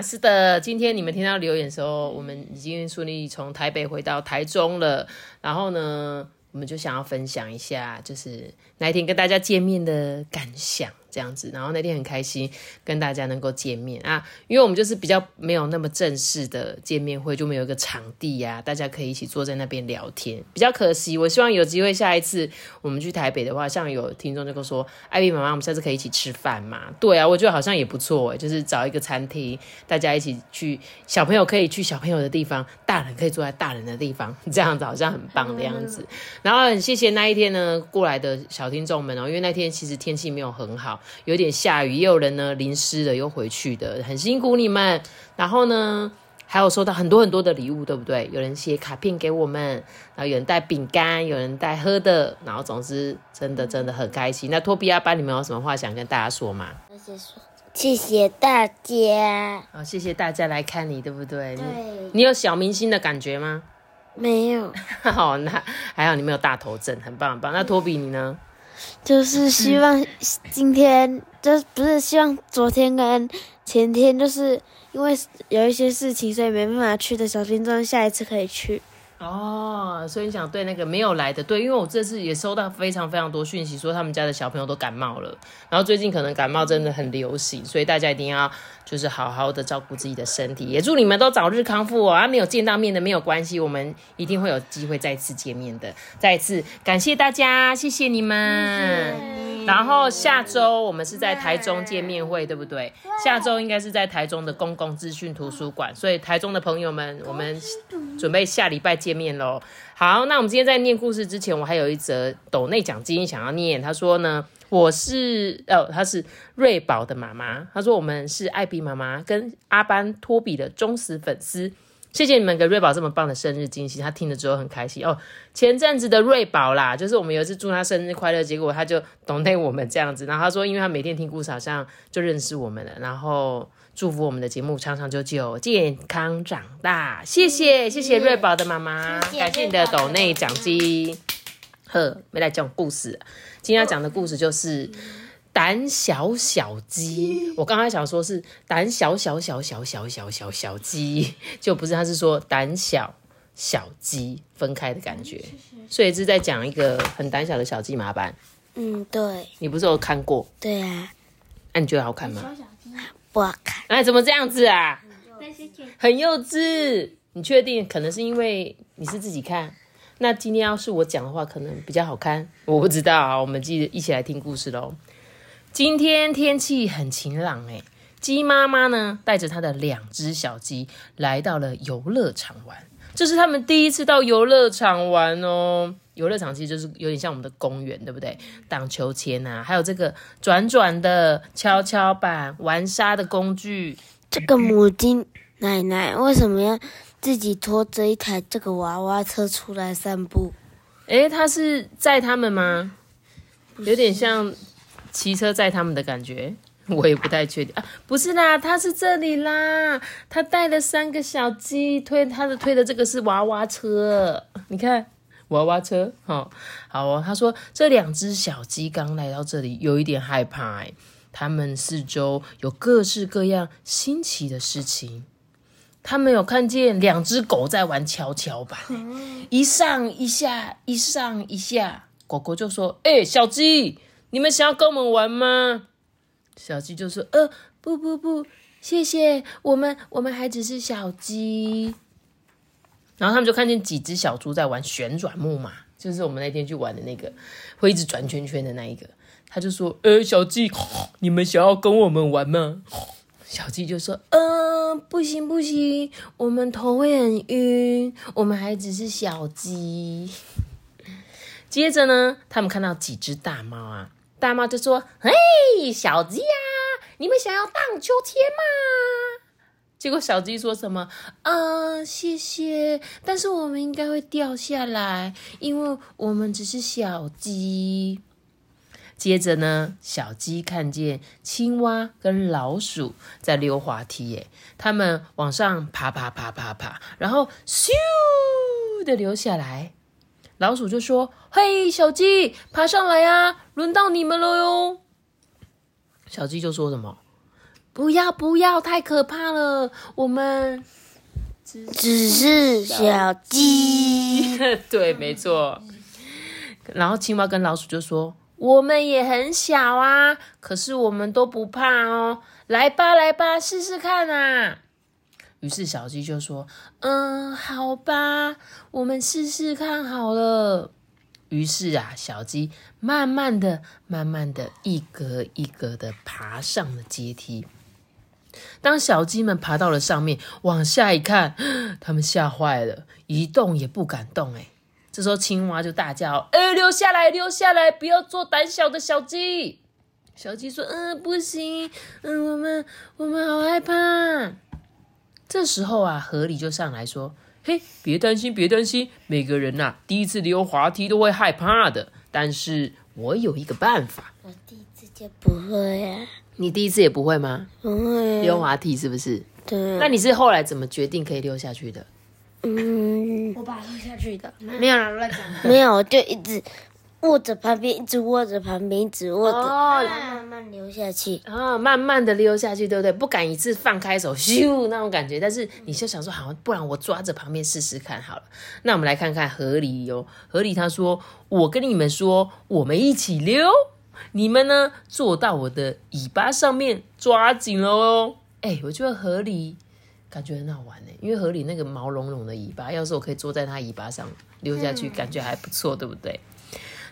是的，今天你们听到留言的时候，我们已经顺利从台北回到台中了。然后呢，我们就想要分享一下，就是那一天跟大家见面的感想。这样子，然后那天很开心跟大家能够见面啊，因为我们就是比较没有那么正式的见面会，就没有一个场地呀，大家可以一起坐在那边聊天，比较可惜。我希望有机会下一次我们去台北的话，像有听众就跟说，艾比妈妈，我们下次可以一起吃饭嘛？对啊，我觉得好像也不错哎，就是找一个餐厅，大家一起去，小朋友可以去小朋友的地方，大人可以坐在大人的地方，这样子好像很棒的样子。然后很谢谢那一天呢过来的小听众们哦，因为那天其实天气没有很好。有点下雨，也有人呢淋湿了又回去的，很辛苦你们。然后呢，还有收到很多很多的礼物，对不对？有人写卡片给我们，然后有人带饼干，有人带喝的，然后总之真的真的很开心。那托比亚班，你们有什么话想跟大家说吗？谢谢大家。好，谢谢大家来看你，对不对？对。你有小明星的感觉吗？没有。好，那还好你没有大头症，很棒很棒。那托比你呢？就是希望今天，就不是希望昨天跟前天，就是因为有一些事情，所以没办法去的小听众，下一次可以去。哦，所以你想对那个没有来的，对，因为我这次也收到非常非常多讯息，说他们家的小朋友都感冒了，然后最近可能感冒真的很流行，所以大家一定要就是好好的照顾自己的身体，也祝你们都早日康复哦。啊，没有见到面的没有关系，我们一定会有机会再次见面的。再次感谢大家，谢谢你们。然后下周我们是在台中见面会，对不对？下周应该是在台中的公共资讯图书馆，所以台中的朋友们，我们准备下礼拜见面喽。好，那我们今天在念故事之前，我还有一则斗内奖金想要念。他说呢，我是哦，他是瑞宝的妈妈。他说我们是艾比妈妈跟阿班托比的忠实粉丝。谢谢你们给瑞宝这么棒的生日惊喜，他听了之后很开心哦。前阵子的瑞宝啦，就是我们有一次祝他生日快乐，结果他就懂得我们这样子，然后他说，因为他每天听故事，好像就认识我们了，然后祝福我们的节目长长久久，健康长大。谢谢谢谢瑞宝的妈妈，感谢你的懂内奖金。呵，没来讲故事，今天要讲的故事就是。胆小小鸡，我刚才想说是胆小小小小小小小小鸡，就不是，他是说胆小小鸡分开的感觉，所以是在讲一个很胆小的小鸡麻烦。嗯，对。你不是有看过？对啊。那你觉得好看吗？不好看。哎，怎么这样子啊？很幼稚。你确定？可能是因为你是自己看。那今天要是我讲的话，可能比较好看。我不知道啊。我们记得一起来听故事喽。今天天气很晴朗诶，鸡妈妈呢带着她的两只小鸡来到了游乐场玩，这是他们第一次到游乐场玩哦。游乐场其实就是有点像我们的公园，对不对？荡秋千啊，还有这个转转的跷跷板、玩沙的工具。这个母鸡奶奶为什么要自己拖着一台这个娃娃车出来散步？诶，她是载他们吗？有点像。骑车载他们的感觉，我也不太确定啊。不是啦，他是这里啦，他带了三个小鸡，推他的推的这个是娃娃车，你看娃娃车，好，好哦。他说这两只小鸡刚来到这里，有一点害怕，他们四周有各式各样新奇的事情。他们有看见两只狗在玩跷跷板，一上一下，一上一下。狗狗就说：“哎，小鸡。”你们想要跟我们玩吗？小鸡就说：“呃，不不不，谢谢，我们我们还只是小鸡。”然后他们就看见几只小猪在玩旋转木马，就是我们那天去玩的那个会一直转圈圈的那一个。他就说：“呃，小鸡，你们想要跟我们玩吗？”小鸡就说：“嗯，不行不行，我们头会很晕，我们还只是小鸡。”接着呢，他们看到几只大猫啊。大猫就说：“嘿，小鸡呀，你们想要荡秋千吗？结果小鸡说什么？啊，谢谢，但是我们应该会掉下来，因为我们只是小鸡。接着呢，小鸡看见青蛙跟老鼠在溜滑梯，耶，他们往上爬爬爬爬爬，然后咻的溜下来。老鼠就说：“嘿，小鸡，爬上来呀，轮到你们了哟。”小鸡就说什么？不要不要，太可怕了！我们只是小鸡。对，没错。然后青蛙跟老鼠就说：“我们也很小啊，可是我们都不怕哦。来吧，来吧，试试看啊！”于是小鸡就说：“嗯，好吧，我们试试看好了。”于是啊，小鸡慢慢的、慢慢的一格一格的爬上了阶梯。当小鸡们爬到了上面，往下一看，他们吓坏了，一动也不敢动。哎，这时候青蛙就大叫：“哎，留下来，留下来，不要做胆小的小鸡！”小鸡说：“嗯，不行，嗯，我们我们好害怕。”这时候啊，河狸就上来说：“嘿，别担心，别担心，每个人呐，第一次溜滑梯都会害怕的，但是我有一个办法。”我第一次就不会啊。你第一次也不会吗？不会溜滑梯是不是？对。那你是后来怎么决定可以溜下去的？嗯，我把它溜下去的。没有乱讲。没有，就一直握着旁边，一直握着旁边，一直握着，慢慢流下去。啊，慢慢的溜下去，对不对？不敢一次放开手，咻那种感觉。但是你就想说，好，不然我抓着旁边试试看好了。那我们来看看河狸哟。河狸他说：“我跟你们说，我们一起溜。”你们呢？坐到我的尾巴上面，抓紧了哦！哎，我觉得河狸感觉很好玩呢，因为河狸那个毛茸茸的尾巴，要是我可以坐在它尾巴上溜下去，感觉还不错，对不对？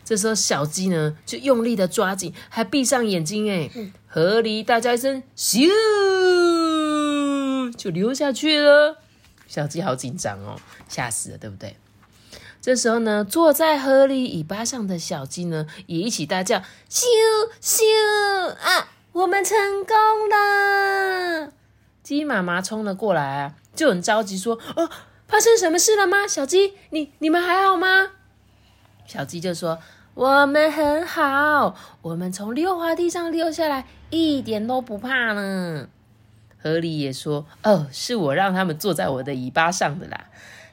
这时候小鸡呢，就用力的抓紧，还闭上眼睛，哎，河狸大叫一声，咻，就溜下去了。小鸡好紧张哦，吓死了，对不对？这时候呢，坐在河狸尾巴上的小鸡呢，也一起大叫：“咻咻啊！我们成功了！”鸡妈妈冲了过来啊，就很着急说：“哦，发生什么事了吗？小鸡，你你们还好吗？”小鸡就说：“我们很好，我们从溜滑梯上溜下来，一点都不怕呢。”河狸也说：“哦，是我让他们坐在我的尾巴上的啦。”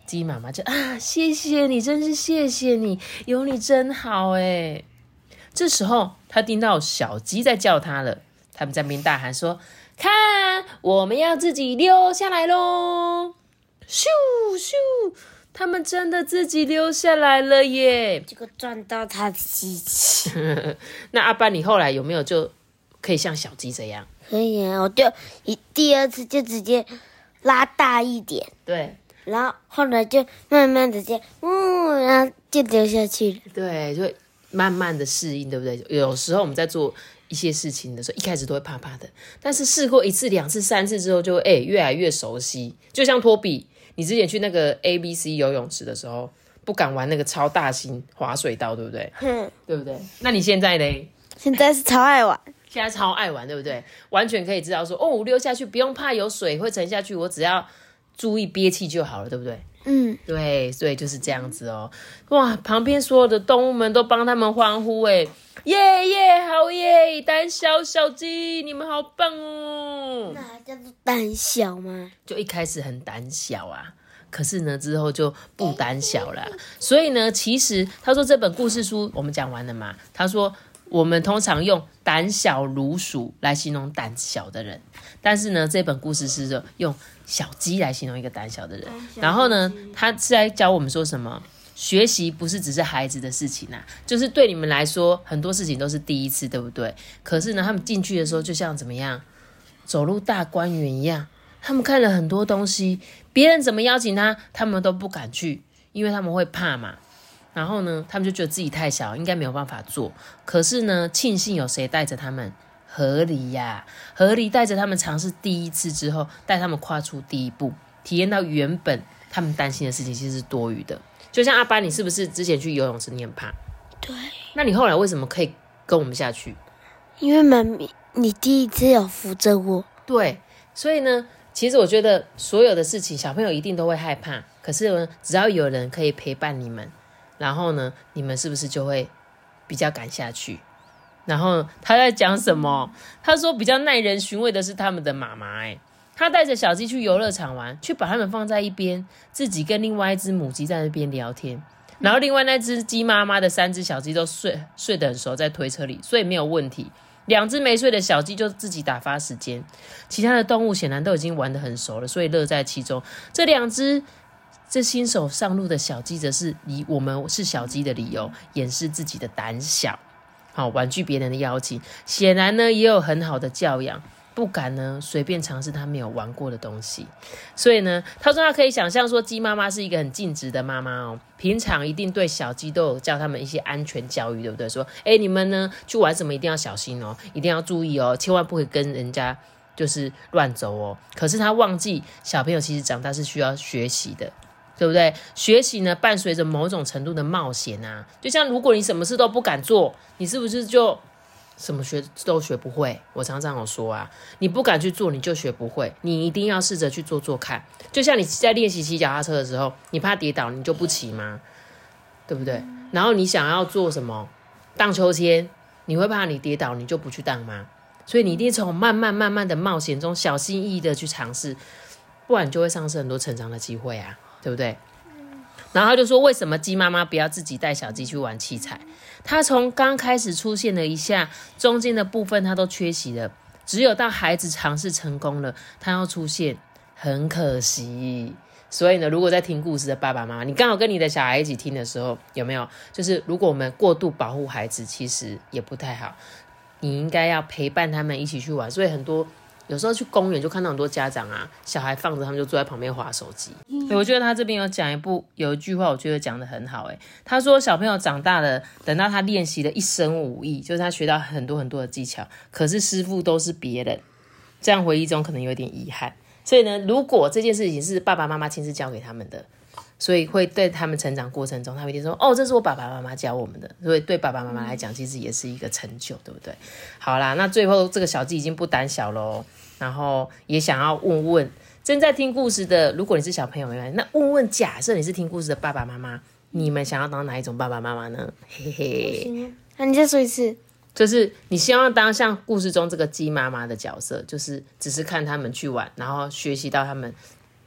鸡妈妈就啊，谢谢你，真是谢谢你，有你真好哎。这时候他听到小鸡在叫他了，他们在边大喊说：“看，我们要自己溜下来喽！”咻咻，他们真的自己溜下来了耶！结果撞到他的机器。那阿班，你后来有没有就可以像小鸡这样？可以啊，我就一第二次就直接拉大一点。对。然后后来就慢慢的这嗯，然后就掉下去了。对，就慢慢的适应，对不对？有时候我们在做一些事情的时候，一开始都会怕怕的，但是试过一次、两次、三次之后，就会哎越来越熟悉。就像托比，你之前去那个 A B C 游泳池的时候，不敢玩那个超大型滑水道，对不对？哼，对不对？那你现在呢？现在是超爱玩，现在超爱玩，对不对？完全可以知道说，哦，我溜下去不用怕有水会沉下去，我只要。注意憋气就好了，对不对？嗯，对，所以就是这样子哦。哇，旁边所有的动物们都帮他们欢呼，哎，耶耶，好耶！胆小小鸡，你们好棒哦。那叫做胆小吗？就一开始很胆小啊，可是呢，之后就不胆小了。所以呢，其实他说这本故事书我们讲完了嘛？他说我们通常用胆小如鼠来形容胆小的人，但是呢，这本故事是用。小鸡来形容一个胆小的人，然后呢，他是在教我们说什么？学习不是只是孩子的事情呐，就是对你们来说，很多事情都是第一次，对不对？可是呢，他们进去的时候，就像怎么样，走入大观园一样，他们看了很多东西，别人怎么邀请他，他们都不敢去，因为他们会怕嘛。然后呢，他们就觉得自己太小，应该没有办法做。可是呢，庆幸有谁带着他们。合理呀，合理带着他们尝试第一次之后，带他们跨出第一步，体验到原本他们担心的事情其实是多余的。就像阿班，你是不是之前去游泳池你很怕？对。那你后来为什么可以跟我们下去？因为妈咪，你第一次有扶着我。对，所以呢，其实我觉得所有的事情，小朋友一定都会害怕。可是呢，只要有人可以陪伴你们，然后呢，你们是不是就会比较敢下去？然后他在讲什么？他说比较耐人寻味的是他们的妈妈，哎，他带着小鸡去游乐场玩，去把它们放在一边，自己跟另外一只母鸡在那边聊天。然后另外那只鸡妈妈的三只小鸡都睡睡得很熟，在推车里，所以没有问题。两只没睡的小鸡就自己打发时间，其他的动物显然都已经玩得很熟了，所以乐在其中。这两只这新手上路的小鸡，则是以我们是小鸡的理由，掩饰自己的胆小，好婉拒别人的邀请。显然呢，也有很好的教养。不敢呢，随便尝试他没有玩过的东西，所以呢，他说他可以想象说，鸡妈妈是一个很尽职的妈妈哦，平常一定对小鸡都有教他们一些安全教育，对不对？说，哎，你们呢去玩什么一定要小心哦，一定要注意哦，千万不可以跟人家就是乱走哦。可是他忘记小朋友其实长大是需要学习的，对不对？学习呢伴随着某种程度的冒险啊，就像如果你什么事都不敢做，你是不是就？什么学都学不会，我常常有说啊，你不敢去做，你就学不会。你一定要试着去做做看。就像你在练习骑脚踏车的时候，你怕跌倒，你就不骑吗？对不对？然后你想要做什么荡秋千，你会怕你跌倒，你就不去荡吗？所以你一定从慢慢慢慢的冒险中，小心翼翼的去尝试，不然就会丧失很多成长的机会啊，对不对？然后他就说：“为什么鸡妈妈不要自己带小鸡去玩器材？他从刚开始出现了一下，中间的部分他都缺席了。只有到孩子尝试成功了，他要出现，很可惜。所以呢，如果在听故事的爸爸妈妈，你刚好跟你的小孩一起听的时候，有没有？就是如果我们过度保护孩子，其实也不太好。你应该要陪伴他们一起去玩。所以很多。”有时候去公园就看到很多家长啊，小孩放着，他们就坐在旁边划手机。我觉得他这边有讲一部有一句话，我觉得讲的很好。诶，他说小朋友长大了，等到他练习了一身武艺，就是他学到很多很多的技巧，可是师傅都是别人，这样回忆中可能有点遗憾。所以呢，如果这件事情是爸爸妈妈亲自教给他们的。所以会对他们成长过程中，他们一定说：“哦，这是我爸爸妈妈教我们的。”所以对爸爸妈妈来讲，其实也是一个成就，对不对？好啦，那最后这个小鸡已经不胆小喽，然后也想要问问正在听故事的，如果你是小朋友，没关系。那问问，假设你是听故事的爸爸妈妈，你们想要当哪一种爸爸妈妈呢？嘿嘿，那你再说一次，就是你希望当像故事中这个鸡妈妈的角色，就是只是看他们去玩，然后学习到他们。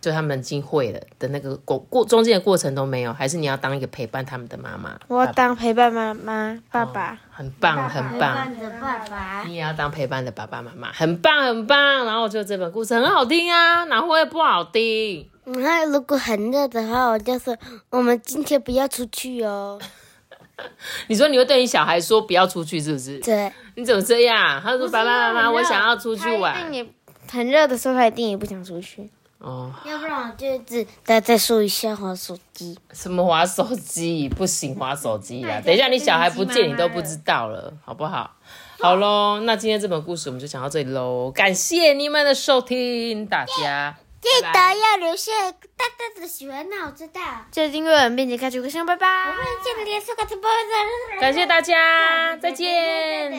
就他们已经会了的那个过过中间的过程都没有，还是你要当一个陪伴他们的妈妈？我要当陪伴妈妈爸爸，很棒很棒。陪伴的爸爸，你也要当陪伴的爸爸妈妈，很棒很棒。然后我觉得这本故事很好听啊，哪会不好听？那如果很热的话，我就说我们今天不要出去哦。你说你会对你小孩说不要出去，是不是？对。你怎么这样？他说爸爸妈妈，我想要出去玩。很热的时候，他一定也不想出去。哦，要不然我就只再再说一下滑手机。什么滑手机？不行，滑手机啦！等一下你小孩不见，你都不知道了，好不好？好喽，那今天这本故事我们就讲到这里喽。感谢你们的收听，大家记得要留下大大的喜欢，那我知道。就订阅并且开启个声，拜拜。感谢大家，再见。